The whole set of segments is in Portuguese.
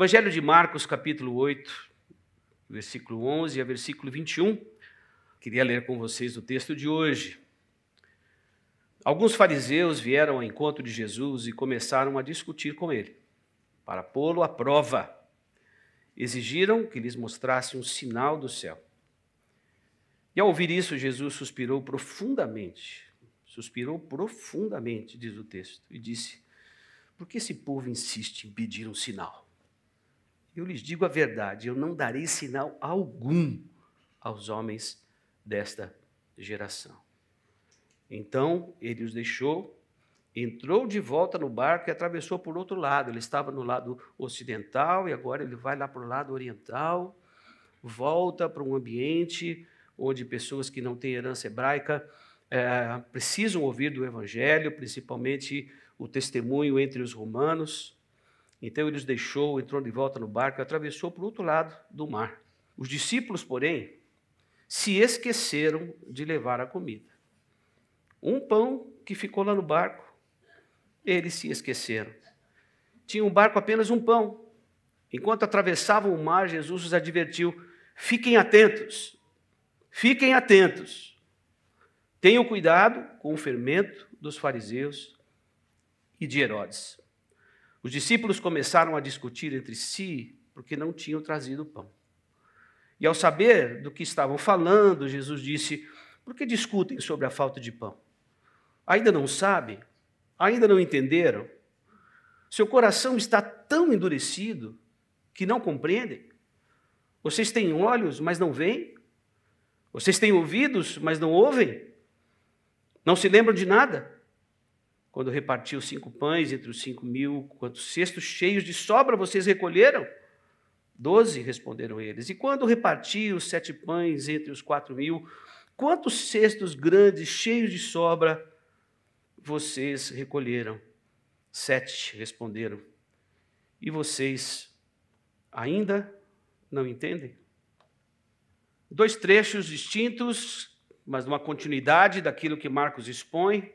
Evangelho de Marcos, capítulo 8, versículo 11 a versículo 21. Queria ler com vocês o texto de hoje. Alguns fariseus vieram ao encontro de Jesus e começaram a discutir com ele, para pô-lo à prova. Exigiram que lhes mostrasse um sinal do céu. E ao ouvir isso, Jesus suspirou profundamente. Suspirou profundamente, diz o texto, e disse: Por que esse povo insiste em pedir um sinal? Eu lhes digo a verdade, eu não darei sinal algum aos homens desta geração. Então ele os deixou, entrou de volta no barco e atravessou por outro lado. Ele estava no lado ocidental e agora ele vai lá para o lado oriental, volta para um ambiente onde pessoas que não têm herança hebraica é, precisam ouvir do Evangelho, principalmente o testemunho entre os romanos. Então ele os deixou, entrou de volta no barco e atravessou para o outro lado do mar. Os discípulos, porém, se esqueceram de levar a comida. Um pão que ficou lá no barco, eles se esqueceram. Tinha um barco apenas um pão. Enquanto atravessavam o mar, Jesus os advertiu: fiquem atentos, Fiquem atentos. Tenham cuidado com o fermento dos fariseus e de Herodes. Os discípulos começaram a discutir entre si porque não tinham trazido pão. E ao saber do que estavam falando, Jesus disse: Por que discutem sobre a falta de pão? Ainda não sabem? Ainda não entenderam? Seu coração está tão endurecido que não compreendem? Vocês têm olhos, mas não veem? Vocês têm ouvidos, mas não ouvem? Não se lembram de nada? Quando repartiu cinco pães entre os cinco mil, quantos cestos cheios de sobra vocês recolheram? Doze, responderam eles. E quando repartiu os sete pães entre os quatro mil, quantos cestos grandes, cheios de sobra, vocês recolheram? Sete, responderam. E vocês ainda não entendem? Dois trechos distintos, mas uma continuidade daquilo que Marcos expõe.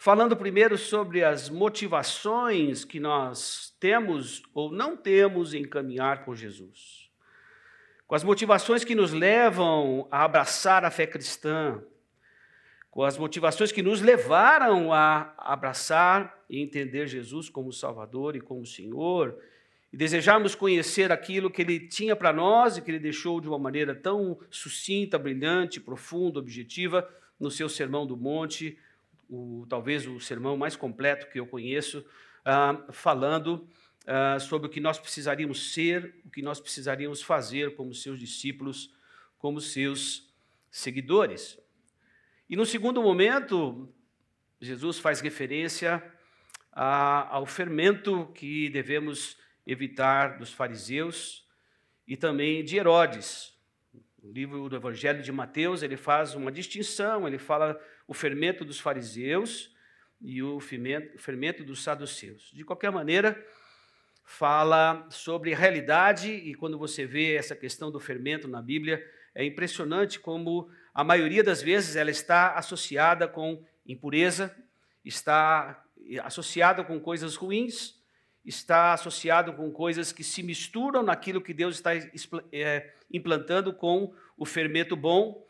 Falando primeiro sobre as motivações que nós temos ou não temos em caminhar com Jesus. Com as motivações que nos levam a abraçar a fé cristã, com as motivações que nos levaram a abraçar e entender Jesus como Salvador e como Senhor, e desejarmos conhecer aquilo que ele tinha para nós e que ele deixou de uma maneira tão sucinta, brilhante, profunda, objetiva no seu Sermão do Monte, o, talvez o sermão mais completo que eu conheço, ah, falando ah, sobre o que nós precisaríamos ser, o que nós precisaríamos fazer como seus discípulos, como seus seguidores. E no segundo momento, Jesus faz referência a, ao fermento que devemos evitar dos fariseus e também de Herodes. No livro do Evangelho de Mateus, ele faz uma distinção, ele fala o fermento dos fariseus e o fermento dos saduceus. De qualquer maneira, fala sobre realidade e quando você vê essa questão do fermento na Bíblia, é impressionante como a maioria das vezes ela está associada com impureza, está associada com coisas ruins, está associado com coisas que se misturam naquilo que Deus está é, implantando com o fermento bom,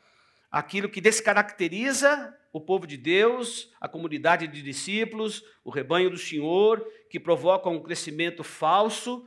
aquilo que descaracteriza o povo de Deus, a comunidade de discípulos, o rebanho do Senhor, que provoca um crescimento falso,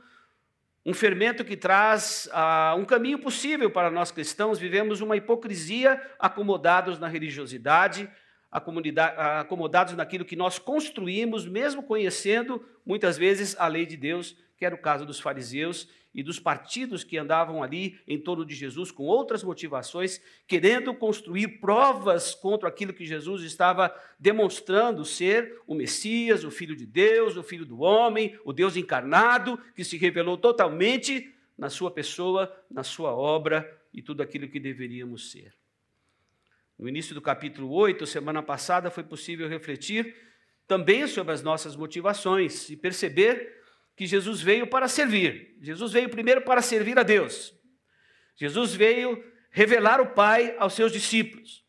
um fermento que traz ah, um caminho possível para nós cristãos. Vivemos uma hipocrisia acomodados na religiosidade, acomodados naquilo que nós construímos, mesmo conhecendo muitas vezes a lei de Deus, que era o caso dos fariseus e dos partidos que andavam ali em torno de Jesus com outras motivações, querendo construir provas contra aquilo que Jesus estava demonstrando ser o Messias, o Filho de Deus, o Filho do homem, o Deus encarnado, que se revelou totalmente na sua pessoa, na sua obra e tudo aquilo que deveríamos ser. No início do capítulo 8, semana passada, foi possível refletir também sobre as nossas motivações e perceber que Jesus veio para servir. Jesus veio primeiro para servir a Deus. Jesus veio revelar o Pai aos seus discípulos.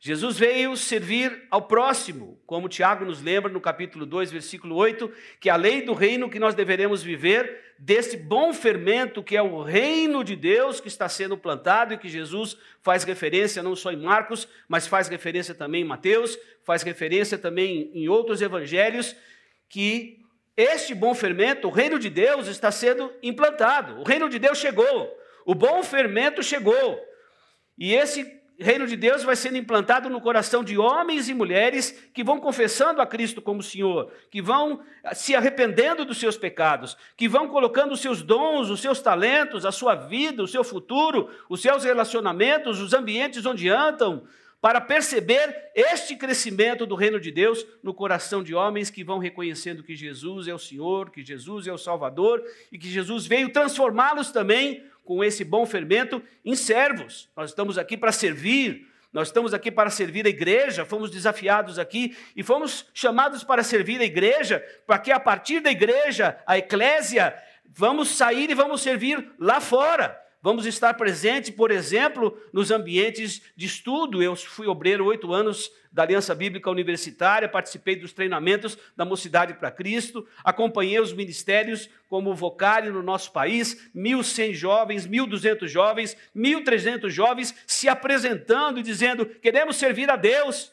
Jesus veio servir ao próximo, como Tiago nos lembra no capítulo 2, versículo 8, que a lei do reino que nós deveremos viver, desse bom fermento que é o reino de Deus que está sendo plantado e que Jesus faz referência não só em Marcos, mas faz referência também em Mateus, faz referência também em outros evangelhos, que este bom fermento, o reino de Deus, está sendo implantado. O reino de Deus chegou, o bom fermento chegou. E esse reino de Deus vai sendo implantado no coração de homens e mulheres que vão confessando a Cristo como Senhor, que vão se arrependendo dos seus pecados, que vão colocando os seus dons, os seus talentos, a sua vida, o seu futuro, os seus relacionamentos, os ambientes onde andam, para perceber este crescimento do reino de Deus no coração de homens que vão reconhecendo que Jesus é o Senhor, que Jesus é o Salvador e que Jesus veio transformá-los também com esse bom fermento em servos. Nós estamos aqui para servir, nós estamos aqui para servir a igreja, fomos desafiados aqui e fomos chamados para servir a igreja, para que a partir da igreja, a eclésia, vamos sair e vamos servir lá fora. Vamos estar presentes, por exemplo, nos ambientes de estudo. Eu fui obreiro oito anos da Aliança Bíblica Universitária, participei dos treinamentos da Mocidade para Cristo, acompanhei os ministérios como vocário no nosso país, 1.100 jovens, 1.200 jovens, 1.300 jovens se apresentando e dizendo: queremos servir a Deus.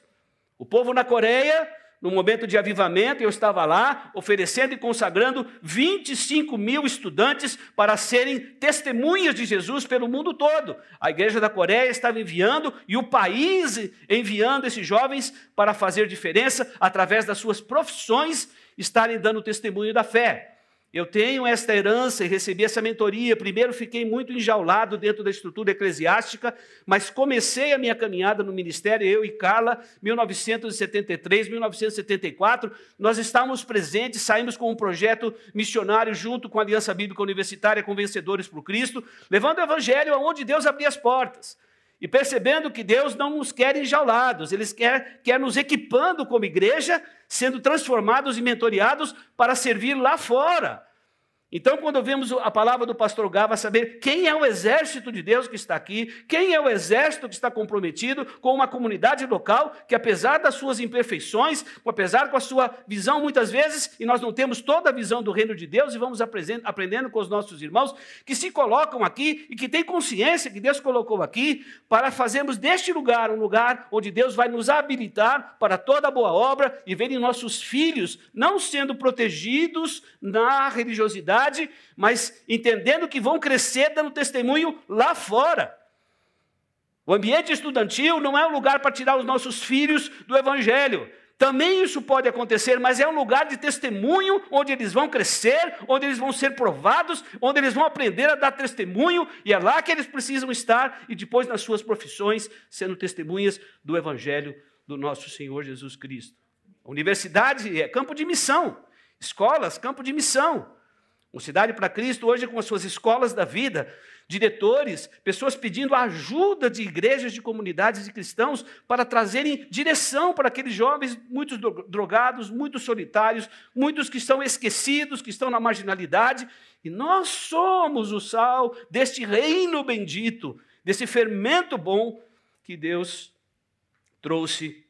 O povo na Coreia no momento de avivamento, eu estava lá oferecendo e consagrando 25 mil estudantes para serem testemunhas de Jesus pelo mundo todo. A igreja da Coreia estava enviando e o país enviando esses jovens para fazer diferença através das suas profissões, estarem dando testemunho da fé. Eu tenho esta herança e recebi essa mentoria. Primeiro fiquei muito enjaulado dentro da estrutura eclesiástica, mas comecei a minha caminhada no ministério, eu e Carla, 1973, 1974. Nós estávamos presentes, saímos com um projeto missionário junto com a Aliança Bíblica Universitária, com Vencedores por Cristo, levando o evangelho aonde Deus abria as portas. E percebendo que Deus não nos quer enjaulados, Ele quer, quer nos equipando como igreja, sendo transformados e mentoriados para servir lá fora. Então, quando vemos a palavra do pastor Gava, saber quem é o exército de Deus que está aqui, quem é o exército que está comprometido com uma comunidade local que, apesar das suas imperfeições, apesar com a sua visão muitas vezes, e nós não temos toda a visão do reino de Deus, e vamos aprendendo com os nossos irmãos que se colocam aqui e que têm consciência que Deus colocou aqui para fazermos deste lugar um lugar onde Deus vai nos habilitar para toda boa obra e verem nossos filhos não sendo protegidos na religiosidade mas entendendo que vão crescer dando testemunho lá fora. O ambiente estudantil não é um lugar para tirar os nossos filhos do Evangelho. Também isso pode acontecer, mas é um lugar de testemunho onde eles vão crescer, onde eles vão ser provados, onde eles vão aprender a dar testemunho, e é lá que eles precisam estar, e depois nas suas profissões, sendo testemunhas do Evangelho do nosso Senhor Jesus Cristo. A universidade é campo de missão, escolas, campo de missão. O Cidade para Cristo, hoje, com as suas escolas da vida, diretores, pessoas pedindo ajuda de igrejas, de comunidades de cristãos para trazerem direção para aqueles jovens, muitos drogados, muitos solitários, muitos que estão esquecidos, que estão na marginalidade. E nós somos o sal deste reino bendito, desse fermento bom que Deus trouxe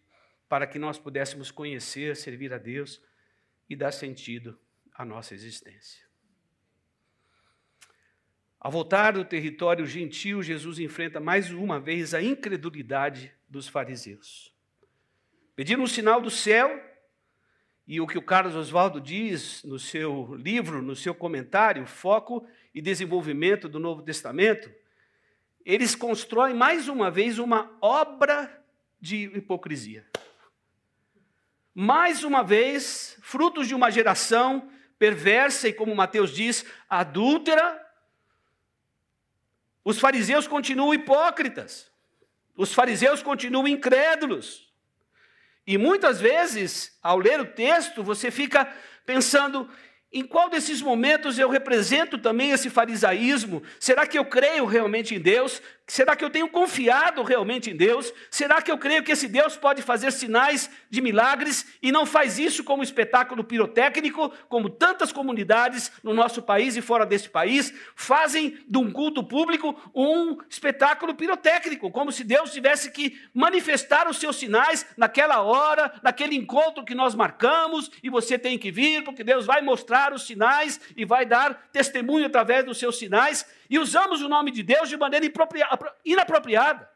para que nós pudéssemos conhecer, servir a Deus e dar sentido à nossa existência. Ao voltar do território gentil, Jesus enfrenta mais uma vez a incredulidade dos fariseus. Pediram um sinal do céu, e o que o Carlos Oswaldo diz no seu livro, no seu comentário, Foco e Desenvolvimento do Novo Testamento, eles constroem mais uma vez uma obra de hipocrisia. Mais uma vez, frutos de uma geração perversa e, como Mateus diz, adúltera, os fariseus continuam hipócritas. Os fariseus continuam incrédulos. E muitas vezes, ao ler o texto, você fica pensando: em qual desses momentos eu represento também esse farisaísmo? Será que eu creio realmente em Deus? Será que eu tenho confiado realmente em Deus? Será que eu creio que esse Deus pode fazer sinais de milagres e não faz isso como espetáculo pirotécnico, como tantas comunidades no nosso país e fora desse país fazem de um culto público um espetáculo pirotécnico, como se Deus tivesse que manifestar os seus sinais naquela hora, naquele encontro que nós marcamos e você tem que vir, porque Deus vai mostrar os sinais e vai dar testemunho através dos seus sinais e usamos o nome de Deus de maneira inapropriada.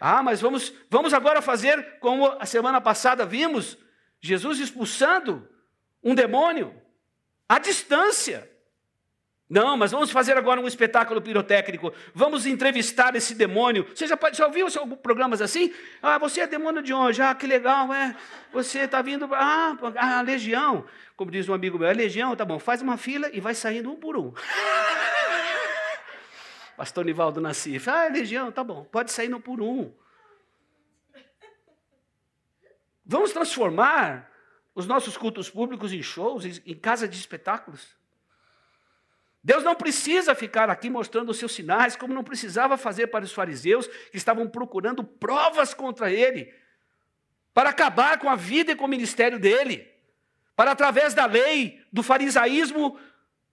Ah, mas vamos, vamos agora fazer como a semana passada vimos, Jesus expulsando um demônio à distância. Não, mas vamos fazer agora um espetáculo pirotécnico. Vamos entrevistar esse demônio. Você já, já ouviu programas assim? Ah, você é demônio de onde? Ah, que legal, é. Você está vindo. Ah, a legião. Como diz um amigo meu, a legião, tá bom, faz uma fila e vai saindo um por um. Pastor Nivaldo Nassif. Ah, é legião, tá bom, pode sair um por um. Vamos transformar os nossos cultos públicos em shows, em casa de espetáculos. Deus não precisa ficar aqui mostrando os seus sinais, como não precisava fazer para os fariseus, que estavam procurando provas contra ele, para acabar com a vida e com o ministério dele, para, através da lei, do farisaísmo,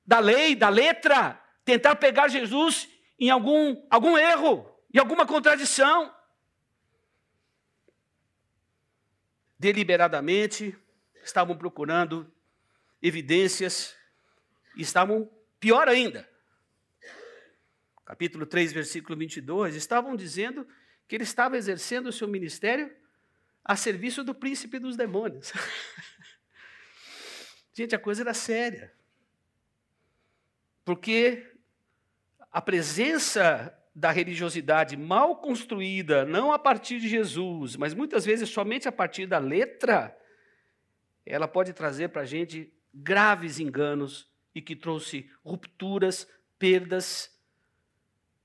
da lei, da letra, tentar pegar Jesus em algum, algum erro, em alguma contradição. Deliberadamente, estavam procurando evidências, estavam Pior ainda, capítulo 3, versículo 22, estavam dizendo que ele estava exercendo o seu ministério a serviço do príncipe dos demônios. Gente, a coisa era séria. Porque a presença da religiosidade mal construída, não a partir de Jesus, mas muitas vezes somente a partir da letra, ela pode trazer para a gente graves enganos e que trouxe rupturas, perdas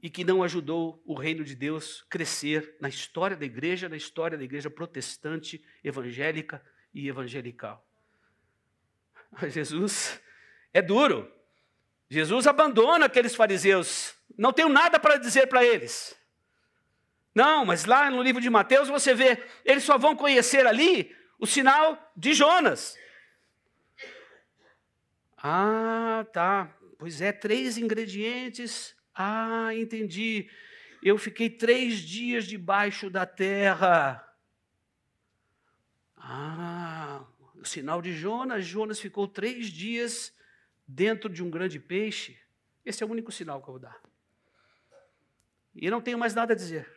e que não ajudou o reino de Deus crescer na história da igreja, na história da igreja protestante, evangélica e evangelical. Jesus é duro. Jesus abandona aqueles fariseus. Não tenho nada para dizer para eles. Não, mas lá no livro de Mateus você vê, eles só vão conhecer ali o sinal de Jonas. Ah, tá. Pois é, três ingredientes. Ah, entendi. Eu fiquei três dias debaixo da terra. Ah, o sinal de Jonas. Jonas ficou três dias dentro de um grande peixe. Esse é o único sinal que eu vou dar. E não tenho mais nada a dizer.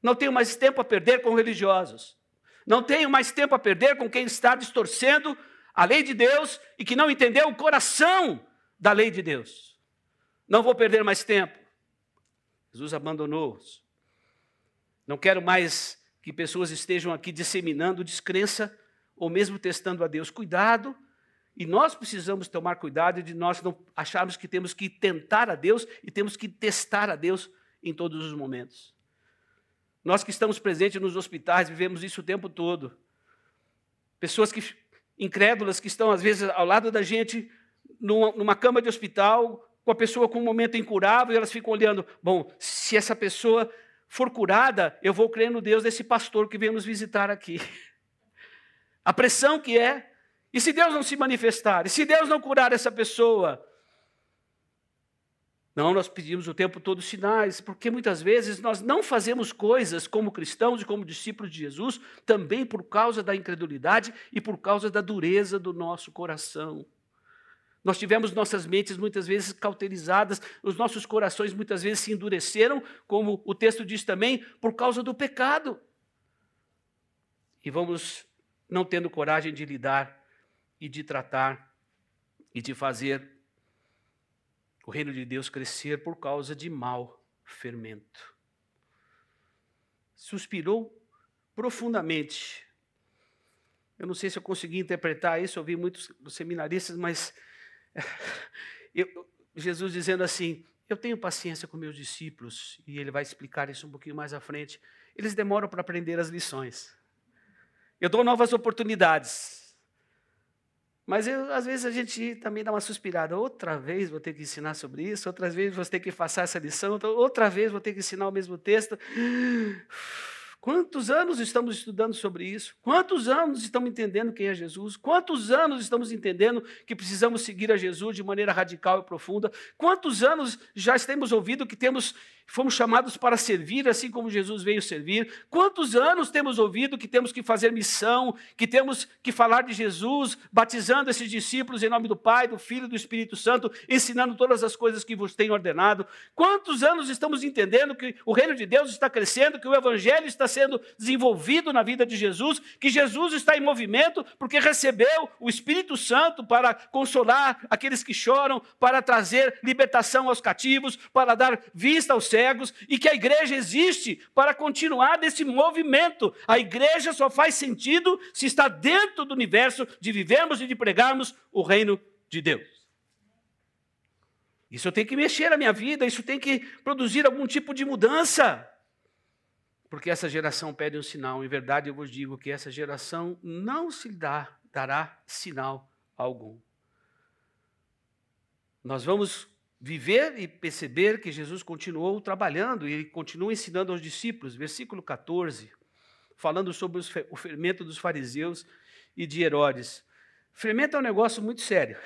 Não tenho mais tempo a perder com religiosos. Não tenho mais tempo a perder com quem está distorcendo a lei de Deus e que não entendeu o coração da lei de Deus. Não vou perder mais tempo. Jesus abandonou-os. Não quero mais que pessoas estejam aqui disseminando descrença ou mesmo testando a Deus. Cuidado, e nós precisamos tomar cuidado de nós não acharmos que temos que tentar a Deus e temos que testar a Deus em todos os momentos. Nós que estamos presentes nos hospitais vivemos isso o tempo todo. Pessoas que incrédulas que estão, às vezes, ao lado da gente, numa, numa cama de hospital, com a pessoa com um momento incurável, e elas ficam olhando: bom, se essa pessoa for curada, eu vou crer no Deus desse pastor que veio nos visitar aqui. A pressão que é. E se Deus não se manifestar? E se Deus não curar essa pessoa? Não, nós pedimos o tempo todo sinais, porque muitas vezes nós não fazemos coisas como cristãos e como discípulos de Jesus, também por causa da incredulidade e por causa da dureza do nosso coração. Nós tivemos nossas mentes muitas vezes cauterizadas, os nossos corações muitas vezes se endureceram, como o texto diz também, por causa do pecado. E vamos não tendo coragem de lidar e de tratar e de fazer o reino de Deus crescer por causa de mau fermento. Suspirou profundamente. Eu não sei se eu consegui interpretar isso, eu vi muitos seminaristas, mas eu, Jesus dizendo assim: Eu tenho paciência com meus discípulos, e ele vai explicar isso um pouquinho mais à frente. Eles demoram para aprender as lições. Eu dou novas oportunidades. Mas eu, às vezes a gente também dá uma suspirada. Outra vez vou ter que ensinar sobre isso, outras vezes vou ter que passar essa lição, outra vez vou ter que ensinar o mesmo texto. Quantos anos estamos estudando sobre isso? Quantos anos estamos entendendo quem é Jesus? Quantos anos estamos entendendo que precisamos seguir a Jesus de maneira radical e profunda? Quantos anos já temos ouvido que temos fomos chamados para servir, assim como Jesus veio servir. Quantos anos temos ouvido que temos que fazer missão, que temos que falar de Jesus, batizando esses discípulos em nome do Pai, do Filho e do Espírito Santo, ensinando todas as coisas que vos tenho ordenado? Quantos anos estamos entendendo que o reino de Deus está crescendo, que o Evangelho está sendo desenvolvido na vida de Jesus, que Jesus está em movimento porque recebeu o Espírito Santo para consolar aqueles que choram, para trazer libertação aos cativos, para dar vista aos cegos e que a igreja existe para continuar nesse movimento. A igreja só faz sentido se está dentro do universo de vivermos e de pregarmos o reino de Deus. Isso tem que mexer na minha vida, isso tem que produzir algum tipo de mudança. Porque essa geração pede um sinal. Em verdade, eu vos digo que essa geração não se dá, dará sinal algum. Nós vamos viver e perceber que Jesus continuou trabalhando e continua ensinando aos discípulos. Versículo 14, falando sobre o fermento dos fariseus e de Herodes. Fermento é um negócio muito sério.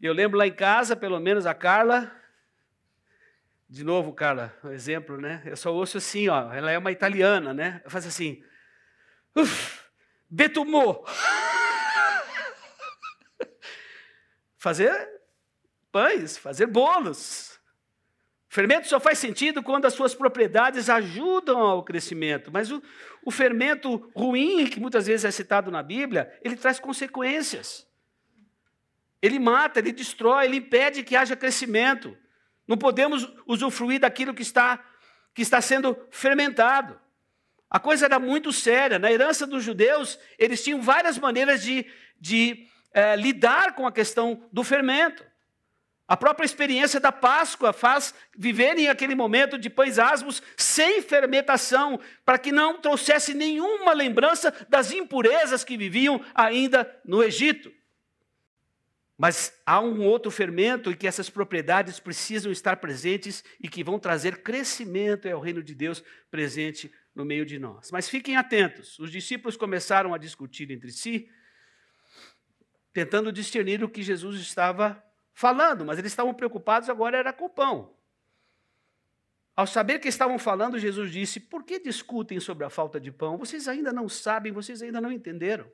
Eu lembro lá em casa, pelo menos a Carla, de novo, Carla, um exemplo, né? Eu só ouço assim, ó, ela é uma italiana, né? Faz assim, uf, betumô. Fazer pães, fazer bolos. fermento só faz sentido quando as suas propriedades ajudam ao crescimento, mas o, o fermento ruim, que muitas vezes é citado na Bíblia, ele traz consequências. Ele mata, ele destrói, ele impede que haja crescimento. Não podemos usufruir daquilo que está, que está sendo fermentado. A coisa era muito séria. Na herança dos judeus, eles tinham várias maneiras de, de é, lidar com a questão do fermento. A própria experiência da Páscoa faz viverem aquele momento de pães asmos sem fermentação, para que não trouxesse nenhuma lembrança das impurezas que viviam ainda no Egito. Mas há um outro fermento em que essas propriedades precisam estar presentes e que vão trazer crescimento ao reino de Deus presente no meio de nós. Mas fiquem atentos, os discípulos começaram a discutir entre si, tentando discernir o que Jesus estava falando, mas eles estavam preocupados agora era com o pão. Ao saber que estavam falando, Jesus disse: Por que discutem sobre a falta de pão? Vocês ainda não sabem, vocês ainda não entenderam.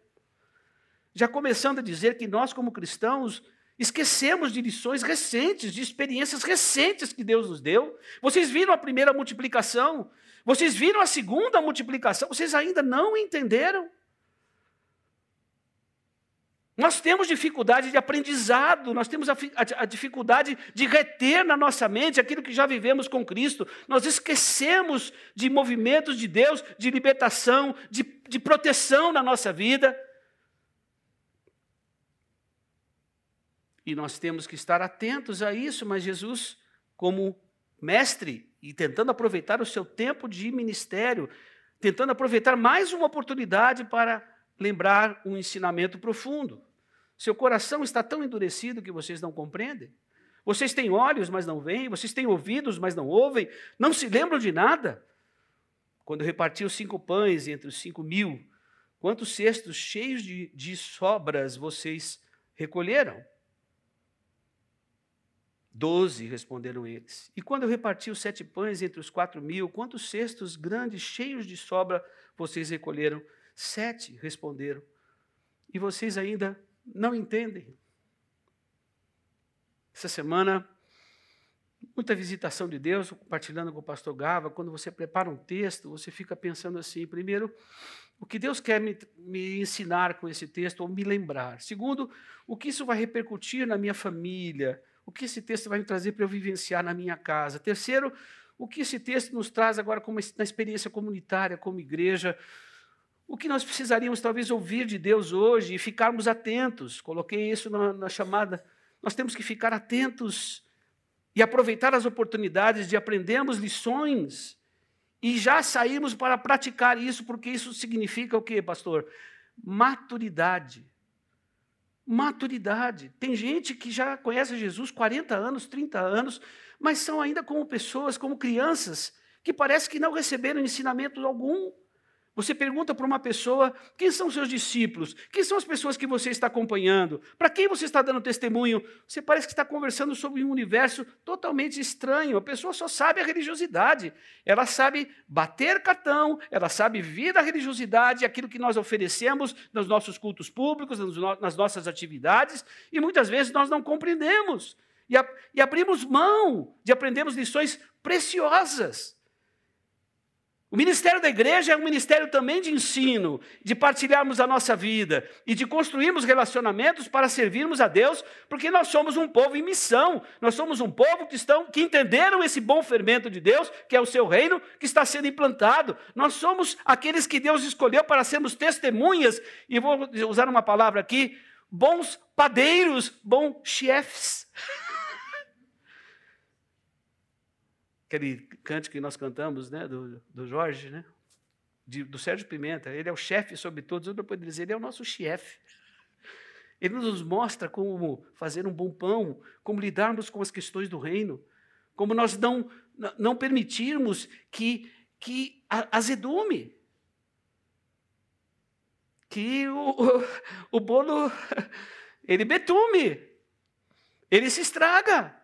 Já começando a dizer que nós, como cristãos, esquecemos de lições recentes, de experiências recentes que Deus nos deu. Vocês viram a primeira multiplicação, vocês viram a segunda multiplicação, vocês ainda não entenderam. Nós temos dificuldade de aprendizado, nós temos a, a, a, dificuldade de reter na nossa mente aquilo que já vivemos com Cristo. Nós esquecemos de movimentos de Deus, de libertação, de, de proteção na nossa vida. E nós temos que estar atentos a isso, mas Jesus, como mestre e tentando aproveitar o seu tempo de ministério, tentando aproveitar mais uma oportunidade para lembrar um ensinamento profundo. Seu coração está tão endurecido que vocês não compreendem? Vocês têm olhos, mas não veem? Vocês têm ouvidos, mas não ouvem? Não se lembram de nada? Quando reparti os cinco pães entre os cinco mil, quantos cestos cheios de, de sobras vocês recolheram? Doze, responderam eles. E quando eu reparti os sete pães entre os quatro mil, quantos cestos grandes, cheios de sobra, vocês recolheram? Sete, responderam. E vocês ainda não entendem. Essa semana, muita visitação de Deus, compartilhando com o pastor Gava, quando você prepara um texto, você fica pensando assim, primeiro, o que Deus quer me, me ensinar com esse texto ou me lembrar. Segundo, o que isso vai repercutir na minha família, o que esse texto vai me trazer para eu vivenciar na minha casa. Terceiro, o que esse texto nos traz agora como na experiência comunitária, como igreja, o que nós precisaríamos talvez ouvir de Deus hoje e ficarmos atentos. Coloquei isso na, na chamada. Nós temos que ficar atentos e aproveitar as oportunidades de aprendermos lições e já sairmos para praticar isso, porque isso significa o quê, pastor? Maturidade. Maturidade. Tem gente que já conhece Jesus 40 anos, 30 anos, mas são ainda como pessoas, como crianças, que parece que não receberam ensinamento algum. Você pergunta para uma pessoa quem são seus discípulos, quem são as pessoas que você está acompanhando, para quem você está dando testemunho. Você parece que está conversando sobre um universo totalmente estranho. A pessoa só sabe a religiosidade, ela sabe bater cartão, ela sabe vir da religiosidade, aquilo que nós oferecemos nos nossos cultos públicos, nas nossas atividades, e muitas vezes nós não compreendemos e, e abrimos mão de aprendermos lições preciosas. O ministério da igreja é um ministério também de ensino, de partilharmos a nossa vida e de construirmos relacionamentos para servirmos a Deus, porque nós somos um povo em missão. Nós somos um povo que, estão, que entenderam esse bom fermento de Deus, que é o seu reino, que está sendo implantado. Nós somos aqueles que Deus escolheu para sermos testemunhas, e vou usar uma palavra aqui: bons padeiros, bons chefes. aquele cântico que nós cantamos, né, do, do Jorge, né, de, do Sérgio Pimenta. Ele é o chefe sobre todos. Eu posso dizer, ele é o nosso chefe. Ele nos mostra como fazer um bom pão, como lidarmos com as questões do reino, como nós não, não permitirmos que, que azedume, que o, o, o bolo ele betume, ele se estraga.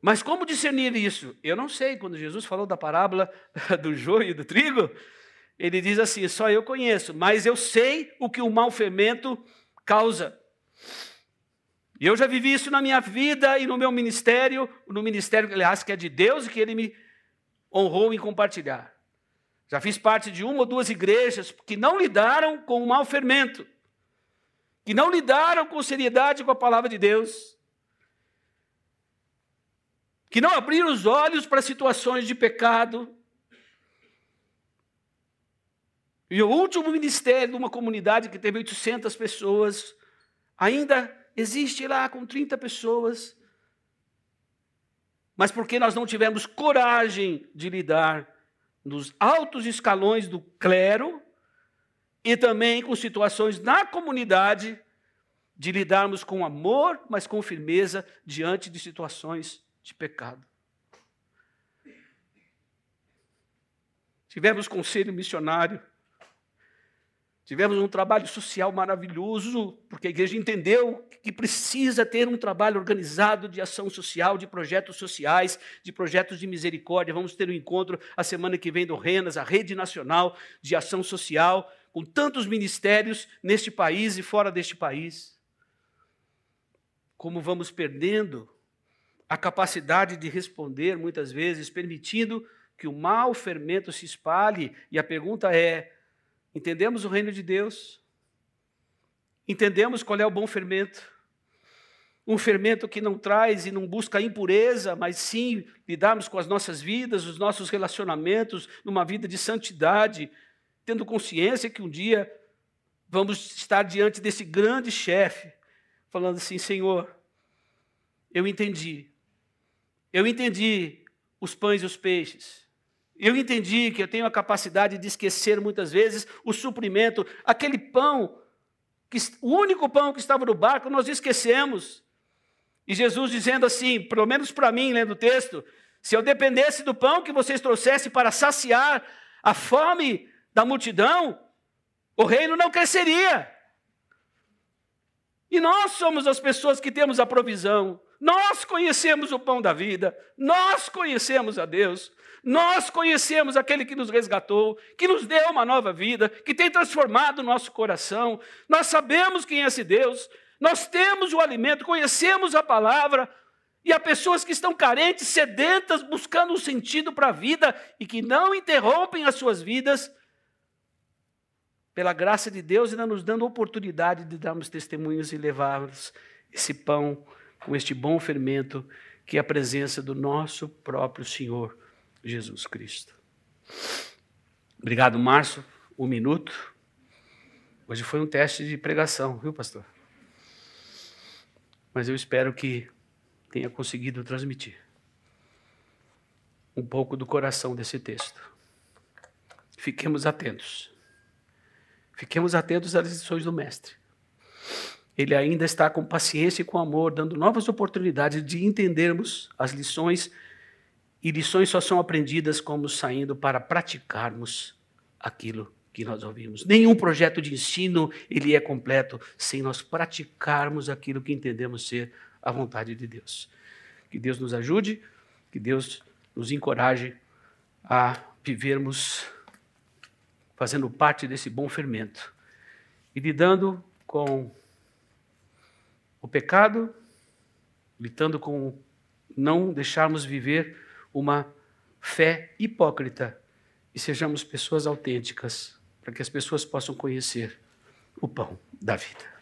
Mas como discernir isso? Eu não sei. Quando Jesus falou da parábola do joio e do trigo, ele diz assim: só eu conheço, mas eu sei o que o mau fermento causa. E eu já vivi isso na minha vida e no meu ministério, no ministério, aliás, que é de Deus e que Ele me honrou em compartilhar. Já fiz parte de uma ou duas igrejas que não lidaram com o mau fermento, que não lidaram com seriedade com a palavra de Deus que não abriram os olhos para situações de pecado. E o último ministério de uma comunidade que teve 800 pessoas, ainda existe lá com 30 pessoas. Mas porque nós não tivemos coragem de lidar nos altos escalões do clero e também com situações na comunidade, de lidarmos com amor, mas com firmeza diante de situações de pecado. Tivemos conselho missionário, tivemos um trabalho social maravilhoso, porque a igreja entendeu que precisa ter um trabalho organizado de ação social, de projetos sociais, de projetos de misericórdia. Vamos ter um encontro a semana que vem do Renas, a rede nacional de ação social, com tantos ministérios neste país e fora deste país. Como vamos perdendo a capacidade de responder, muitas vezes, permitindo que o mau fermento se espalhe. E a pergunta é: entendemos o reino de Deus? Entendemos qual é o bom fermento? Um fermento que não traz e não busca impureza, mas sim lidarmos com as nossas vidas, os nossos relacionamentos, numa vida de santidade, tendo consciência que um dia vamos estar diante desse grande chefe, falando assim: Senhor, eu entendi eu entendi os pães e os peixes. Eu entendi que eu tenho a capacidade de esquecer muitas vezes o suprimento, aquele pão, que, o único pão que estava no barco, nós esquecemos. E Jesus dizendo assim, pelo menos para mim, lendo o texto, se eu dependesse do pão que vocês trouxessem para saciar a fome da multidão, o reino não cresceria. E nós somos as pessoas que temos a provisão. Nós conhecemos o pão da vida, nós conhecemos a Deus, nós conhecemos aquele que nos resgatou, que nos deu uma nova vida, que tem transformado o nosso coração. Nós sabemos quem é esse Deus, nós temos o alimento, conhecemos a palavra, e há pessoas que estão carentes, sedentas, buscando um sentido para a vida e que não interrompem as suas vidas, pela graça de Deus, ainda nos dando a oportunidade de darmos testemunhos e levarmos esse pão com este bom fermento que é a presença do nosso próprio Senhor Jesus Cristo. Obrigado, Márcio. Um minuto. Hoje foi um teste de pregação, viu, pastor? Mas eu espero que tenha conseguido transmitir um pouco do coração desse texto. Fiquemos atentos. Fiquemos atentos às lições do Mestre. Ele ainda está com paciência e com amor, dando novas oportunidades de entendermos as lições, e lições só são aprendidas como saindo para praticarmos aquilo que nós ouvimos. Nenhum projeto de ensino ele é completo sem nós praticarmos aquilo que entendemos ser a vontade de Deus. Que Deus nos ajude, que Deus nos encoraje a vivermos fazendo parte desse bom fermento e lidando com o pecado, lidando com não deixarmos viver uma fé hipócrita e sejamos pessoas autênticas, para que as pessoas possam conhecer o pão da vida.